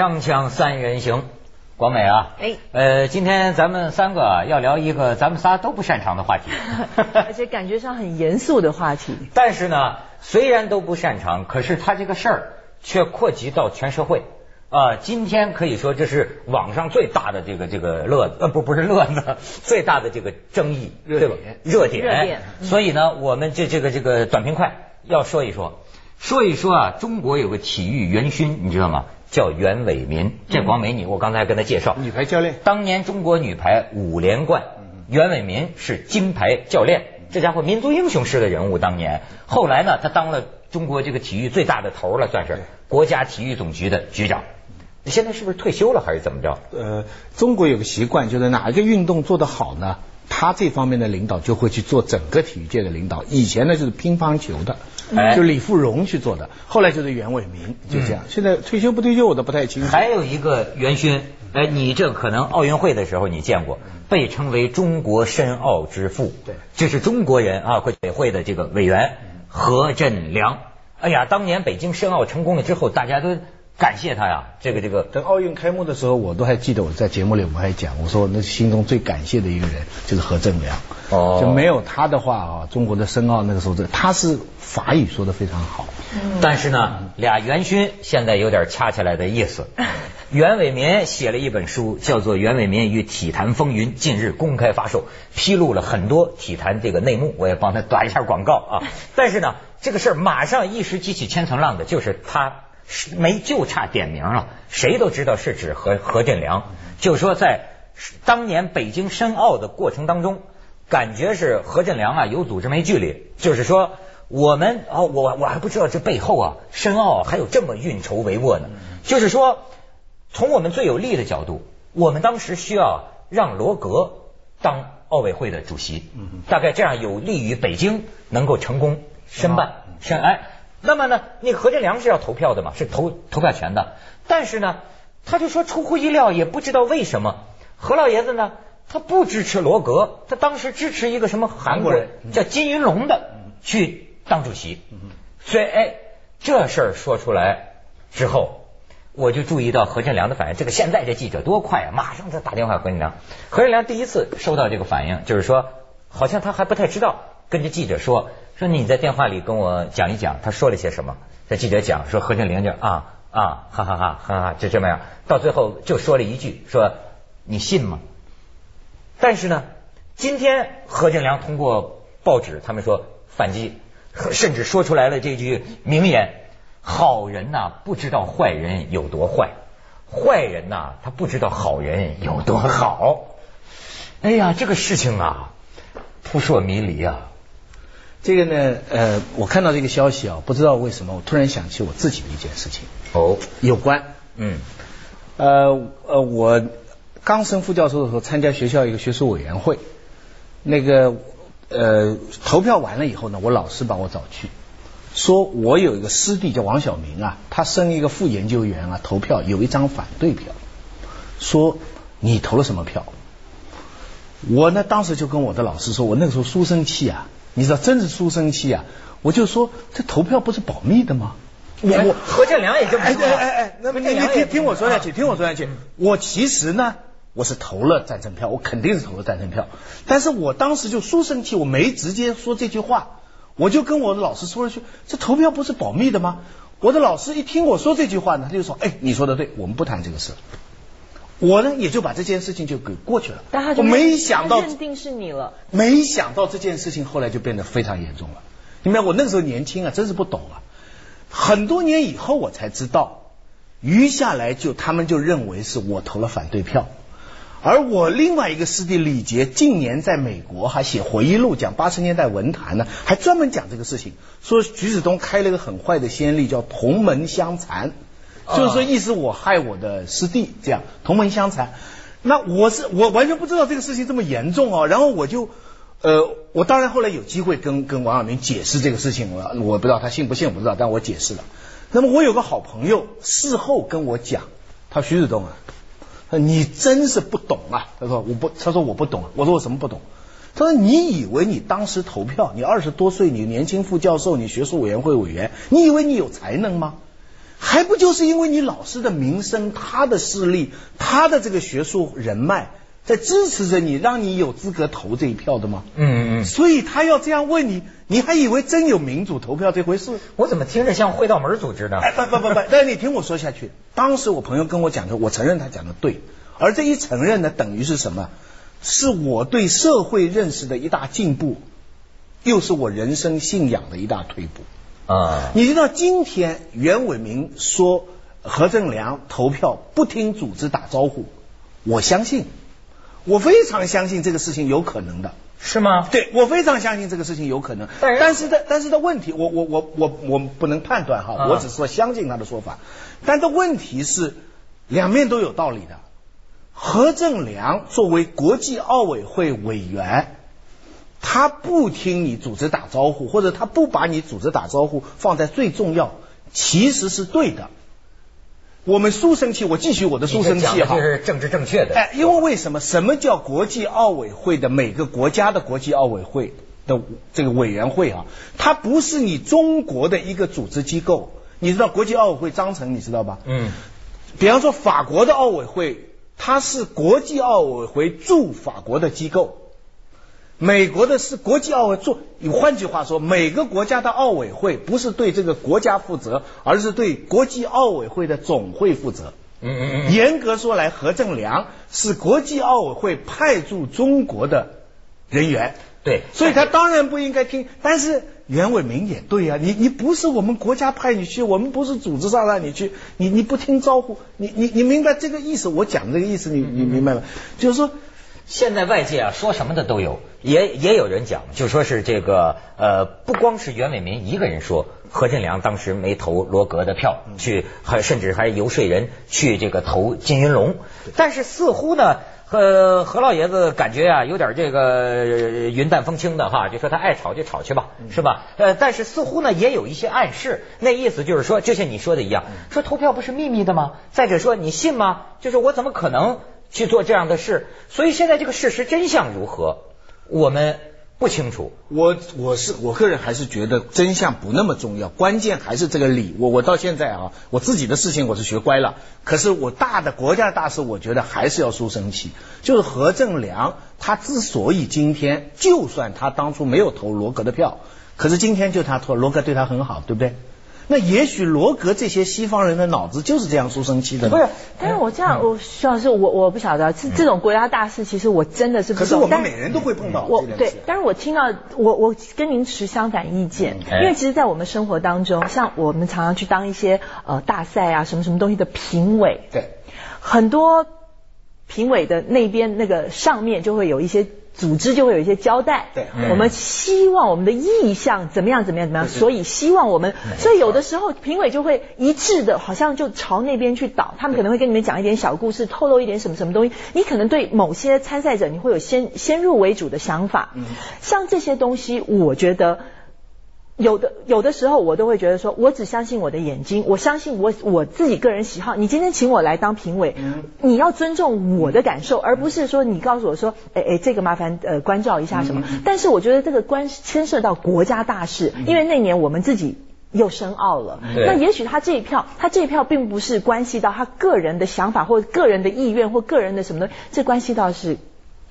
锵锵三人行，广美啊，哎，呃，今天咱们三个啊要聊一个咱们仨都不擅长的话题，而且感觉上很严肃的话题。但是呢，虽然都不擅长，可是他这个事儿却扩及到全社会。啊。今天可以说这是网上最大的这个这个乐呃不不是乐子，最大的这个争议热对吧？点。热点。热点。嗯。所以呢，我们这这个这个短平快要说一说，说一说啊，中国有个体育元勋，你知道吗？叫袁伟民。这广美女我刚才跟他介绍，女排教练，当年中国女排五连冠，袁伟民是金牌教练，这家伙民族英雄式的人物。当年后来呢，他当了中国这个体育最大的头了，算是国家体育总局的局长。现在是不是退休了还是怎么着？呃，中国有个习惯，就是哪一个运动做得好呢，他这方面的领导就会去做整个体育界的领导。以前呢就是乒乓球的，哎就李富荣去做的，后来就是袁伟民，就这样。现在退休不退休我都不太清楚。还有一个元勋，哎，你这可能奥运会的时候你见过，被称为中国申奥之父，对，这是中国人啊，会委会的这个委员何振良。哎呀，当年北京申奥成功了之后，大家都感谢他呀，这个这个。等奥运开幕的时候，我都还记得我在节目里我还讲，我说那心中最感谢的一个人就是何正良。哦就没有他的话啊，中国的申奥那个时候，这他是法语说的非常好。嗯但是呢，俩元勋现在有点掐起来的意思。袁伟民写了一本书，叫做《袁伟民与体坛风云》，近日公开发售，披露了很多体坛这个内幕。我也帮他打一下广告啊。但是呢，这个事儿马上一时激起千层浪的，就是他是没就差点名了，谁都知道是指何何振良。就说在当年北京申奥的过程当中，感觉是何振良啊有组织没纪律，就是说我们哦，我我还不知道这背后啊申奥啊还有这么运筹帷幄呢。就是说，从我们最有利的角度，我们当时需要让罗格当奥委会的主席，大概这样有利于北京能够成功申办申哎。那么呢，那个何振良是要投票的嘛，是投投票权的。但是呢，他就说出乎意料，也不知道为什么，何老爷子呢，他不支持罗格，他当时支持一个什么韩国人叫金云龙的去当主席。所以哎，这事儿说出来之后，我就注意到何振良的反应。这个现在这记者多快啊，马上就打电话何振良。何振良第一次收到这个反应，就是说好像他还不太知道，跟着记者说说你在电话里跟我讲一讲，他说了些什么。这记者讲说何振良就啊啊哈哈哈哈哈就这么样，到最后就说了一句说你信吗？但是呢，今天何振良通过报纸，他们说反击，甚至说出来了这句名言：好人呐、不知道坏人有多坏，坏人呐、他不知道好人有多好。哎呀，这个事情啊，扑朔迷离啊。这个呢，呃，我看到这个消息啊，不知道为什么，我突然想起我自己的一件事情，哦，有关，嗯。呃呃，我刚升副教授的时候，参加学校一个学术委员会，那个呃投票完了以后呢，我老师把我找去，说我有一个师弟叫王晓明啊，他升一个副研究员啊，投票有一张反对票，说你投了什么票？我呢，当时就跟我的老师说，我那个时候书生气啊，你知道，真是书生气啊，我就说这投票不是保密的吗？我我何建良也这么哎说啊。哎哎哎，那么你你听听我说下啊去，听我说下去。我其实呢，我是投了赞成票，我肯定是投了赞成票。但是我当时就书生气，我没直接说这句话，我就跟我的老师说了句：“这投票不是保密的吗？”我的老师一听我说这句话呢，他就说：“哎，你说的对，我们不谈这个事。”我呢也就把这件事情就给过去了。我但他就没想到他认定是你了。没想到这件事情后来就变得非常严重了。你明白，我那个时候年轻啊，真是不懂啊。很多年以后我才知道，余下来就他们就认为是我投了反对票，而我另外一个师弟李杰近年在美国还写回忆录，讲八十年代文坛呢，还专门讲这个事情，说徐子东开了一个很坏的先例，叫同门相残。就是说，意思我害我的师弟，这样同门相残。那我是我完全不知道这个事情这么严重哦，然后我就呃，我当然后来有机会跟跟王阳明解释这个事情了，我不知道他信不信，我不知道，但我解释了。那么我有个好朋友事后跟我讲，他徐子东啊，你真是不懂啊，他说我不，他说我不懂，我说我什么不懂？他说你以为你当时投票，你二十多岁，你年轻副教授，你学术委员会委员，你以为你有才能吗？还不就是因为你老师的名声、他的势力、他的这个学术人脉，在支持着你，让你有资格投这一票的吗？嗯嗯嗯。所以他要这样问你，你还以为真有民主投票这回事？我怎么听着像会道门组织呢？哎，不不不不，但你听我说下去。当时我朋友跟我讲的，我承认他讲的对，而这一承认呢，等于是什么？是我对社会认识的一大进步，又是我人生信仰的一大退步。啊，你知道今天袁伟民说何正良投票不听组织打招呼，我相信，我非常相信这个事情有可能的。是吗？对，我非常相信这个事情有可能。但是但是的但是的问题，我我我我我不能判断哈，啊我只是说相信他的说法。但的问题是，两面都有道理的。何正良作为国际奥委会委员，他不听你组织打招呼，或者他不把你组织打招呼放在最重要，其实是对的。我们书生气，我继续我的书生气哈。这是政治正确的。哎，因为为什么？什么叫国际奥委会的每个国家的国际奥委会的这个委员会啊？它不是你中国的一个组织机构。你知道国际奥委会章程你知道吧？嗯，比方说法国的奥委会，它是国际奥委会驻法国的机构。美国的是国际奥委做，换句话说，每个国家的奥委会不是对这个国家负责，而是对国际奥委会的总会负责。嗯嗯嗯。严格说来，何正良是国际奥委会派驻中国的人员，对，所以他当然不应该听。但是袁伟民也对啊，你你不是我们国家派你去，我们不是组织上让你去，你你不听招呼，你你你明白这个意思？我讲这个意思，你你明白吗？就是说。现在外界啊说什么的都有，也也有人讲，就说是这个呃，不光是袁伟民一个人说何振良当时没投罗格的票，去还甚至还游说人去这个投金云龙，但是似乎呢。呃，何老爷子感觉啊，有点这个呃云淡风轻的哈，就说他爱吵就吵去吧，是吧？呃，但是似乎呢也有一些暗示，那意思就是说，就像你说的一样，说投票不是秘密的吗？再者说，你信吗？就是我怎么可能去做这样的事？所以现在这个事实真相如何，我们不清楚。我我是我个人还是觉得真相不那么重要，关键还是这个理。我我到现在啊，我自己的事情我是学乖了，可是我大的国家大事，我觉得还是要书生气。就是何正良他之所以今天，就算他当初没有投罗格的票，可是今天就他投罗格对他很好，对不对？那也许罗格这些西方人的脑子就是这样书生气的呢。不是，但是我这样，我徐老师，我我不晓得，这这种国家大事，其实我真的是不懂。可是我们但每人都会碰到我对。但是我听到我我跟您持相反意见，哎因为其实，在我们生活当中，像我们常常去当一些呃大赛啊什么什么东西的评委，对，很多评委的那边那个上面就会有一些组织就会有一些交代，对嗯。我们希望我们的意向怎么样怎么样怎么样，所以希望我们，所以有的时候评委就会一致的，好像就朝那边去倒，他们可能会跟你们讲一点小故事，透露一点什么什么东西，你可能对某些参赛者你会有先先入为主的想法，嗯。像这些东西，我觉得。有的有的时候我都会觉得说，我只相信我的眼睛，我相信我我自己个人喜好。你今天请我来当评委，你要尊重我的感受，而不是说你告诉我说，哎哎，这个麻烦呃关照一下什么。但是我觉得这个关牵涉到国家大事，因为那年我们自己。又深奥了，那也许他这一票，他这一票并不是关系到他个人的想法或个人的意愿或个人的什么东西，这关系到是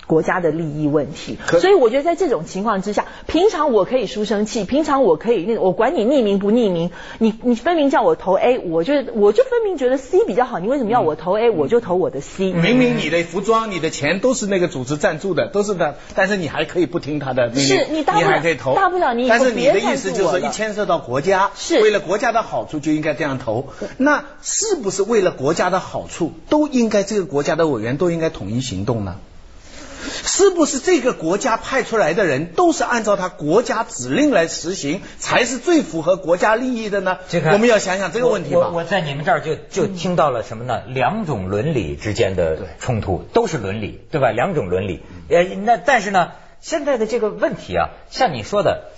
国家的利益问题。所以我觉得在这种情况之下，平常我可以书生气，平常我可以那个，我管你匿名不匿名，你你分明叫我投 A，我就我就分明觉得 C 比较好，你为什么要我投 A，我就投我的 C。明明你的服装、你的钱都是那个组织赞助的，都是的，但是你还可以不听他的命令，是你大不了还可以投，大不了你但是你的意思就是说，一牵涉到国家，是为了国家的好处就应该这样投。那是不是为了国家的好处，都应该这个国家的委员都应该统一行动呢？是不是这个国家派出来的人都是按照他国家指令来实行，才是最符合国家利益的呢？这个我们要想想这个问题吧。我我在你们这儿就就听到了什么呢？两种伦理之间的冲突，都是伦理，对吧？两种伦理。呃，那但是呢，现在的这个问题啊，像你说的，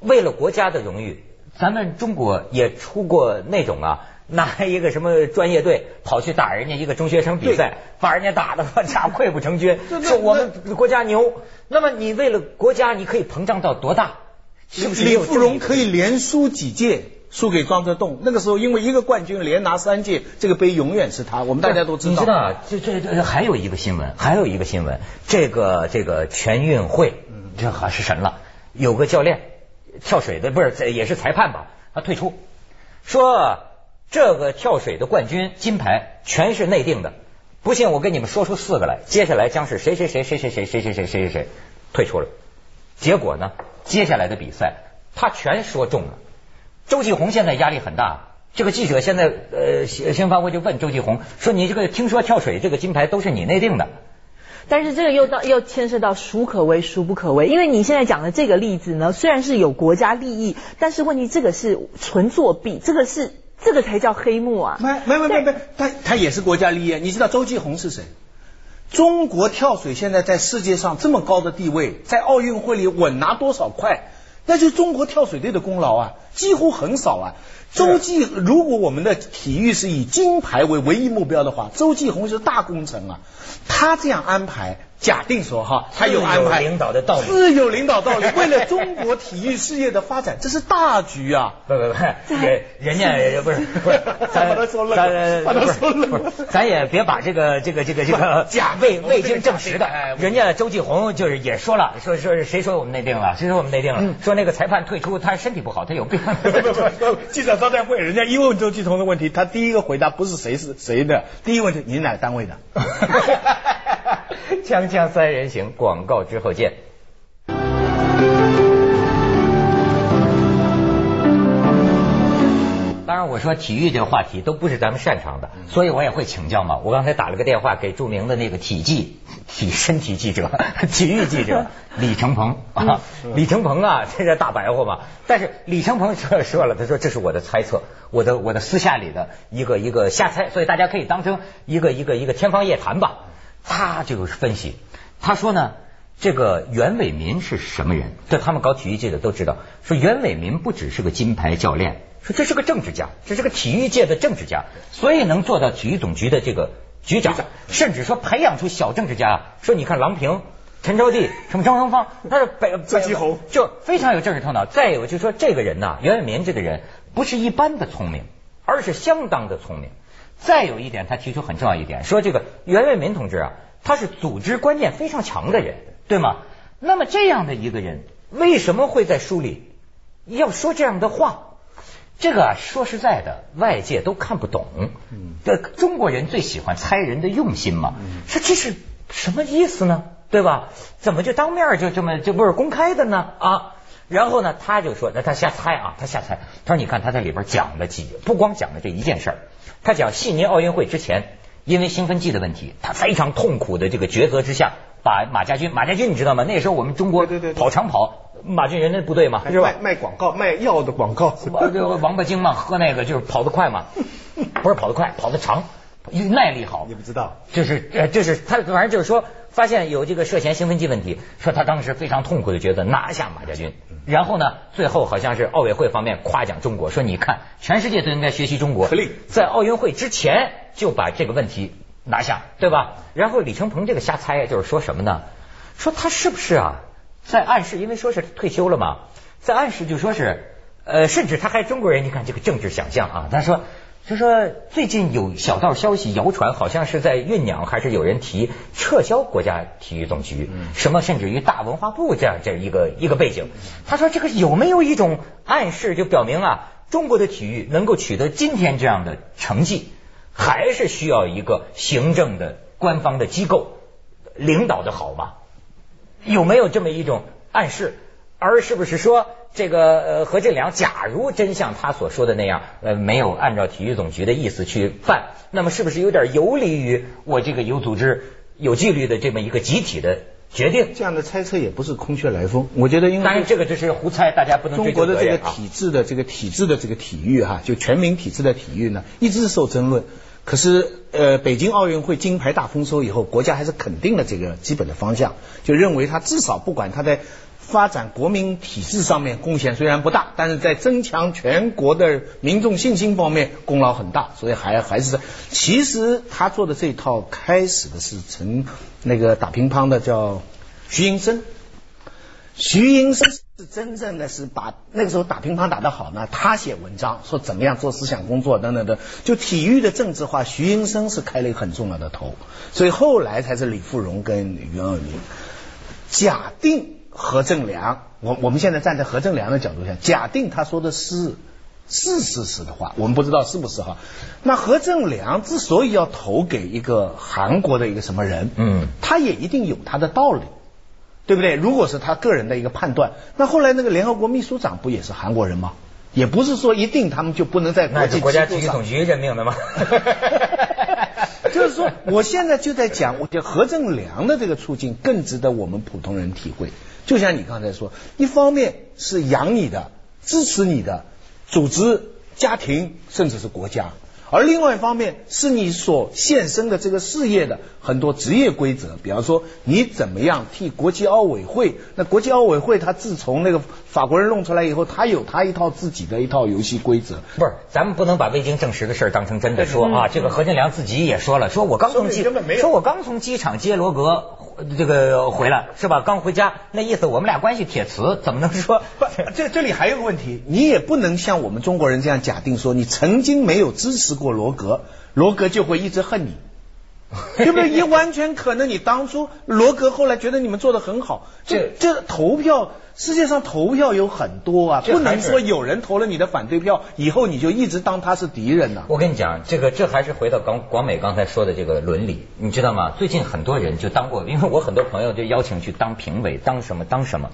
为了国家的荣誉，咱们中国也出过那种啊。拿一个什么专业队跑去打人家一个中学生比赛，把人家打的我家溃不成军，说我们国家牛。那么你为了国家，你可以膨胀到多大？是不是李富荣可以连输几届，输给庄则栋。那个时候因为一个冠军连拿三届，这个杯永远是他，我们大家都知道。你知道，这这这还有一个新闻，还有一个新闻，这个这个全运会，这还是神了，有个教练跳水的，不是也是裁判吧？他退出，说这个跳水的冠军金牌全是内定的，不信我跟你们说出四个来，接下来将是谁谁谁谁谁谁谁谁谁谁谁谁退出了。结果呢，接下来的比赛他全说中了。周继红现在压力很大，这个记者现在呃新闻发布会就问周继红说：“你这个听说跳水这个金牌都是你内定的？”但是这个又到又牵涉到孰可为孰不可为，因为你现在讲的这个例子呢，虽然是有国家利益，但是问题这个是纯作弊，这个是这个才叫黑幕啊！没没没没没，他他也是国家利益。你知道周继红是谁？中国跳水现在在世界上这么高的地位，在奥运会里稳拿多少块，那就是中国跳水队的功劳啊，几乎很少啊。周继，如果我们的体育是以金牌为唯一目标的话，周继红是大功臣啊。他这样安排，假定说哈，他有安排领导的道理，自有领导道理。为了中国体育事业的发展，这是大局啊！不不不，人人家不是不是，咱咱不是，咱也别把这个这个这个这个假未未经证实的，人家周继红就是也说了，说说谁说我们内定了？谁说我们内定了？说那个裁判退出，他身体不好，他有病。记者招待会，人家一问周继红的问题，他第一个回答不是谁是谁的，第一个问题你是哪个单位的？锵锵三人行，广告之后见。当然，我说体育这个话题都不是咱们擅长的，所以我也会请教嘛。我刚才打了个电话给著名的那个体记、体身体记者、体育记者李成鹏啊，李成鹏啊，这是大白话嘛。但是李成鹏说说了，他说这是我的猜测，我的我的私下里的一个一个瞎猜，所以大家可以当成一个一个一个天方夜谭吧。他就是分析，他说呢，这个袁伟民是什么人？这他们搞体育界的都知道，说袁伟民不只是个金牌教练。说这是个政治家，这是个体育界的政治家，所以能做到体育总局的这个局长，甚至说培养出小政治家。说你看郎平、陈招娣、什么张荣芳，他是北周继红，就非常有政治头脑。再有就说这个人呐，袁伟民这个人不是一般的聪明，而是相当的聪明。再有一点，他提出很重要一点，说这个袁伟民同志啊，他是组织观念非常强的人，对吗？那么这样的一个人，为什么会在书里要说这样的话？这个说实在的，外界都看不懂。这中国人最喜欢猜人的用心嘛。说这是什么意思呢？对吧？怎么就当面就这么就不是公开的呢？啊？然后呢，他就说，那他瞎猜啊，他瞎猜。他说，你看他在里边讲了几，不光讲了这一件事儿。他讲悉尼奥运会之前，因为兴奋剂的问题，他非常痛苦的这个抉择之下，把马家军，马家军你知道吗？那时候我们中国跑长跑。马俊仁那部队嘛，是吧？卖广告卖药的广告，这个王八精嘛，喝那个就是跑得快嘛，不是跑得快，跑得长，耐力好。你不知道，就是呃，就是他反正就是说，发现有这个涉嫌兴奋剂问题，说他当时非常痛苦的觉得拿下马家军，然后呢，最后好像是奥委会方面夸奖中国，说你看全世界都应该学习中国，在奥运会之前就把这个问题拿下，对吧？然后李承鹏这个瞎猜就是说什么呢？说他是不是啊？在暗示，因为说是退休了嘛，在暗示就说是，呃，甚至他还中国人，你看这个政治想象啊，他说就说最近有小道消息谣传，好像是在酝酿，还是有人提撤销国家体育总局，什么甚至于大文化部这样这一个一个背景。他说这个有没有一种暗示，就表明啊，中国的体育能够取得今天这样的成绩，还是需要一个行政的官方的机构领导的好吗？有没有这么一种暗示？而是不是说这个呃何振良，假如真像他所说的那样，呃没有按照体育总局的意思去办，那么是不是有点游离于我这个有组织、有纪律的这么一个集体的决定？这样的猜测也不是空穴来风。我觉得，因为当然这个就是胡猜，大家不能中国的这个体制的这个体制的这个体育哈，就全民体制的体育呢，一直受争论。可是，呃，北京奥运会金牌大丰收以后，国家还是肯定了这个基本的方向，就认为他至少不管他在发展国民体制上面贡献虽然不大，但是在增强全国的民众信心方面功劳很大，所以还还是其实他做的这套开始的是从那个打乒乓的叫徐寅生，徐寅生是真正的是把那个时候打乒乓打得好呢，他写文章说怎么样做思想工作等等的，就体育的政治化，徐寅生是开了一个很重要的头，所以后来才是李富荣跟袁伟民。假定何正良，我我们现在站在何正良的角度上，假定他说的是是事实的话，我们不知道是不是哈。那何正良之所以要投给一个韩国的一个什么人，嗯，他也一定有他的道理。对不对？如果是他个人的一个判断，那后来那个联合国秘书长不也是韩国人吗？也不是说一定他们就不能在国际国家体育总局任命的吗？就是说，我现在就在讲，我觉得何正良的这个处境更值得我们普通人体会。就像你刚才说，一方面是养你的、支持你的组织、家庭，甚至是国家。而另外一方面，是你所献身的这个事业的很多职业规则，比方说你怎么样替国际奥委会？那国际奥委会他自从那个法国人弄出来以后，他有他一套自己的一套游戏规则。不是，咱们不能把未经证实的事当成真的说啊。这个何建良自己也说了，说我刚从机说我刚从机场接罗格这个回来是吧？刚回家，那意思我们俩关系铁瓷，怎么能说？这这里还有个问题，你也不能像我们中国人这样假定说你曾经没有支持。过罗格，罗格就会一直恨你，对不对？也完全可能，你当初罗格后来觉得你们做的很好，这这投票，世界上投票有很多啊，不能说有人投了你的反对票，以后你就一直当他是敌人呢。我跟你讲，这个这还是回到广广美刚才说的这个伦理，你知道吗？最近很多人就当过，因为我很多朋友就邀请去当评委，当什么当什么。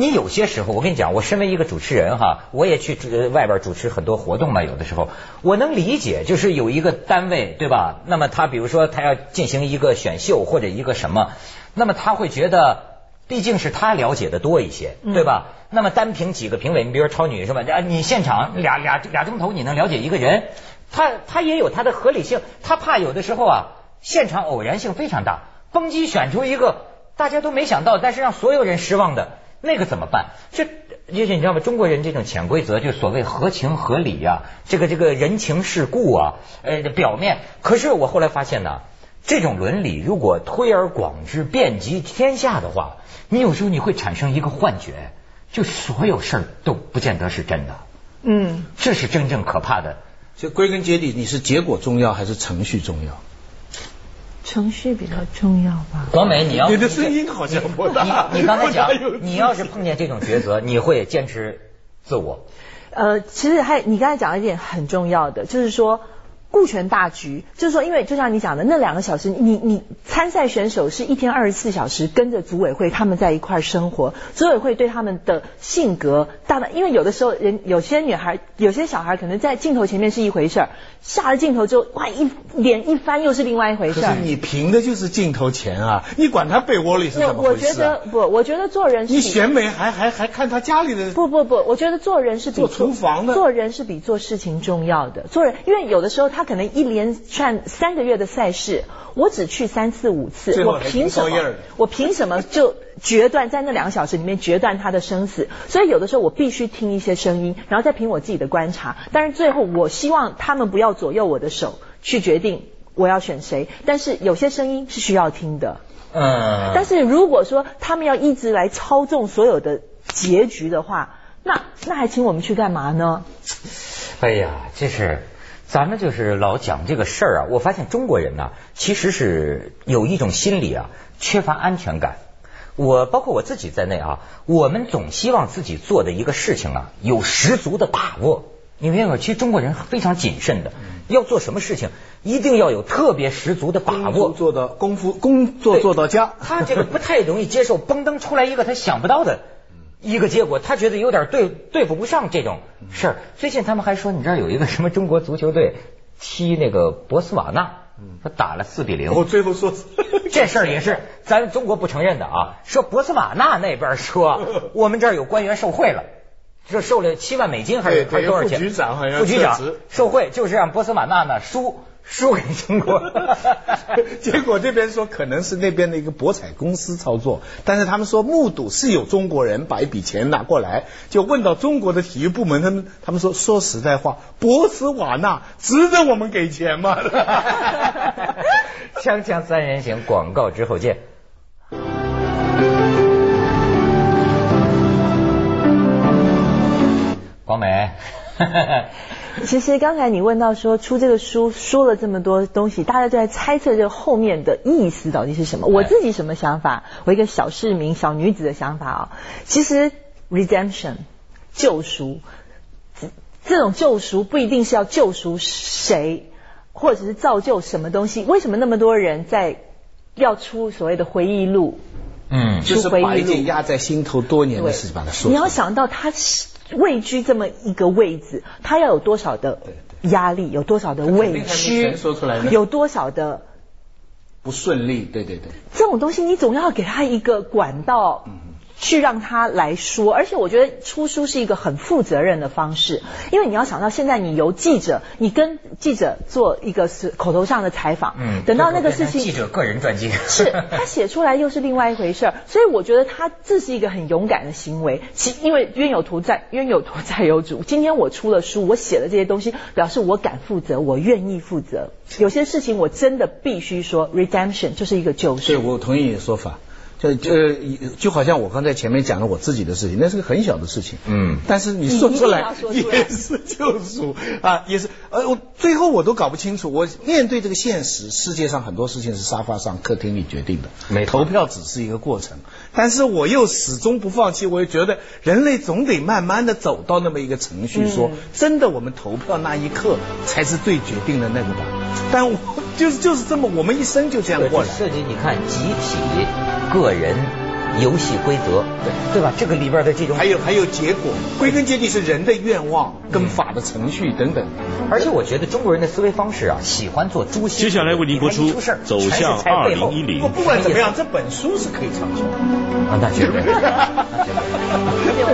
你有些时候，我跟你讲，我身为一个主持人哈，我也去外边主持很多活动嘛。有的时候，我能理解，就是有一个单位，对吧？那么他比如说他要进行一个选秀或者一个什么，那么他会觉得，毕竟是他了解的多一些，对吧？那么单凭几个评委，你比如说超女是吧？啊，你现场俩俩俩钟头，你能了解一个人，他他也有他的合理性，他怕有的时候啊，现场偶然性非常大，蹦极选出一个大家都没想到，但是让所有人失望的。那个怎么办？这就是你知道吗？中国人这种潜规则，就所谓合情合理呀，这个这个人情世故啊，呃，表面。可是我后来发现呢，这种伦理如果推而广之，遍及天下的话，你有时候你会产生一个幻觉，就所有事儿都不见得是真的。嗯，这是真正可怕的。就归根结底，你是结果重要还是程序重要？程序比较重要吧。广美，你要你的声音好像不大。你刚才讲，你要是碰见这种抉择，你会坚持自我。呃，其实还你刚才讲一点很重要的，就是说。顾全大局，就是说，因为就像你讲的，那两个小时，你你参赛选手是一天二十四小时跟着组委会他们在一块生活，组委会对他们的性格，大的，因为有的时候人有些女孩，有些小孩可能在镜头前面是一回事儿，下了镜头之后，哇一脸一翻又是另外一回事儿。可是你凭的就是镜头前啊，你管他被窝里是怎么回事？我觉得不，我觉得做人你选美还还还看他家里的？不不不，我觉得做人是比做厨房的，做人是比做事情重要的。做人，因为有的时候他可能一连串三个月的赛事，我只去三次五次，我凭什么？我凭什么就决断在那两个小时里面决断他的生死？所以有的时候我必须听一些声音，然后再凭我自己的观察。但是最后我希望他们不要左右我的手去决定我要选谁。但是有些声音是需要听的。嗯。但是如果说他们要一直来操纵所有的结局的话，那那还请我们去干嘛呢？哎呀，这是。咱们就是老讲这个事儿啊，我发现中国人呢，其实是有一种心理啊，缺乏安全感。我包括我自己在内啊，我们总希望自己做的一个事情啊，有十足的把握。你明白吗？其实中国人非常谨慎的，要做什么事情，一定要有特别十足的把握。做的功夫，工作做到家。他这个不太容易接受，嘣噔出来一个他想不到的。一个结果，他觉得有点对对付不上这种事儿。最近他们还说，你知道有一个什么中国足球队踢那个博斯瓦纳，他打了四比零。我最后说 这事儿也是咱中国不承认的啊。说博斯瓦纳那边说，我们这儿有官员受贿了，这受了七万美金还是还是多少钱？副局长好像副局长受贿，就是让博斯瓦纳呢输。输给中国，结果这边说可能是那边的一个博彩公司操作，但是他们说目睹是有中国人把一笔钱拿过来，就问到中国的体育部门，他们他们说说实在话，博斯瓦纳值得我们给钱吗？锵锵三人行，广告之后见。来。其实刚才你问到说出这个书说了这么多东西，大家都在猜测这后面的意思到底是什么。我自己什么想法？我一个小市民、小女子的想法啊，其实 redemption 救赎，这种救赎不一定是要救赎谁，或者是造就什么东西。为什么那么多人在要出所谓的回忆录？嗯，就是把一件压在心头多年的事情把它说。你要想到他位居这么一个位置，他要有多少的压力，有多少的委屈，说出来有多少的不顺利，对对对，这种东西你总要给他一个管道。去让他来说，而且我觉得出书是一个很负责任的方式，因为你要想到现在你由记者，你跟记者做一个是口头上的采访，嗯，等到那个事情记者个人传记。是他写出来又是另外一回事儿，所以我觉得他这是一个很勇敢的行为，其因为冤有头债，冤有头债有主，今天我出了书，我写了这些东西，表示我敢负责，我愿意负责，有些事情我真的必须说，redemption 就是一个救赎。对，我同意你的说法。就就就好像我刚才前面讲了我自己的事情，那是个很小的事情，嗯，但是你说出来也是救赎啊，也是呃，我最后我都搞不清楚，我面对这个现实，世界上很多事情是沙发上、客厅里决定的，没投票只是一个过程，但是我又始终不放弃，我又觉得人类总得慢慢的走到那么一个程序，说真的，我们投票那一刻才是最决定的那个吧，但我就是就是这么，我们一生就这样过来，设计你看集体个。人游戏规则，对对吧？这个里边的这种还有还有结果，归根结底是人的愿望跟法的程序等等。而且我觉得中国人的思维方式啊，喜欢做诛心。接下来为您播出《走向二零一零》。不管怎么样，这本书是可以畅销。啊，那绝对。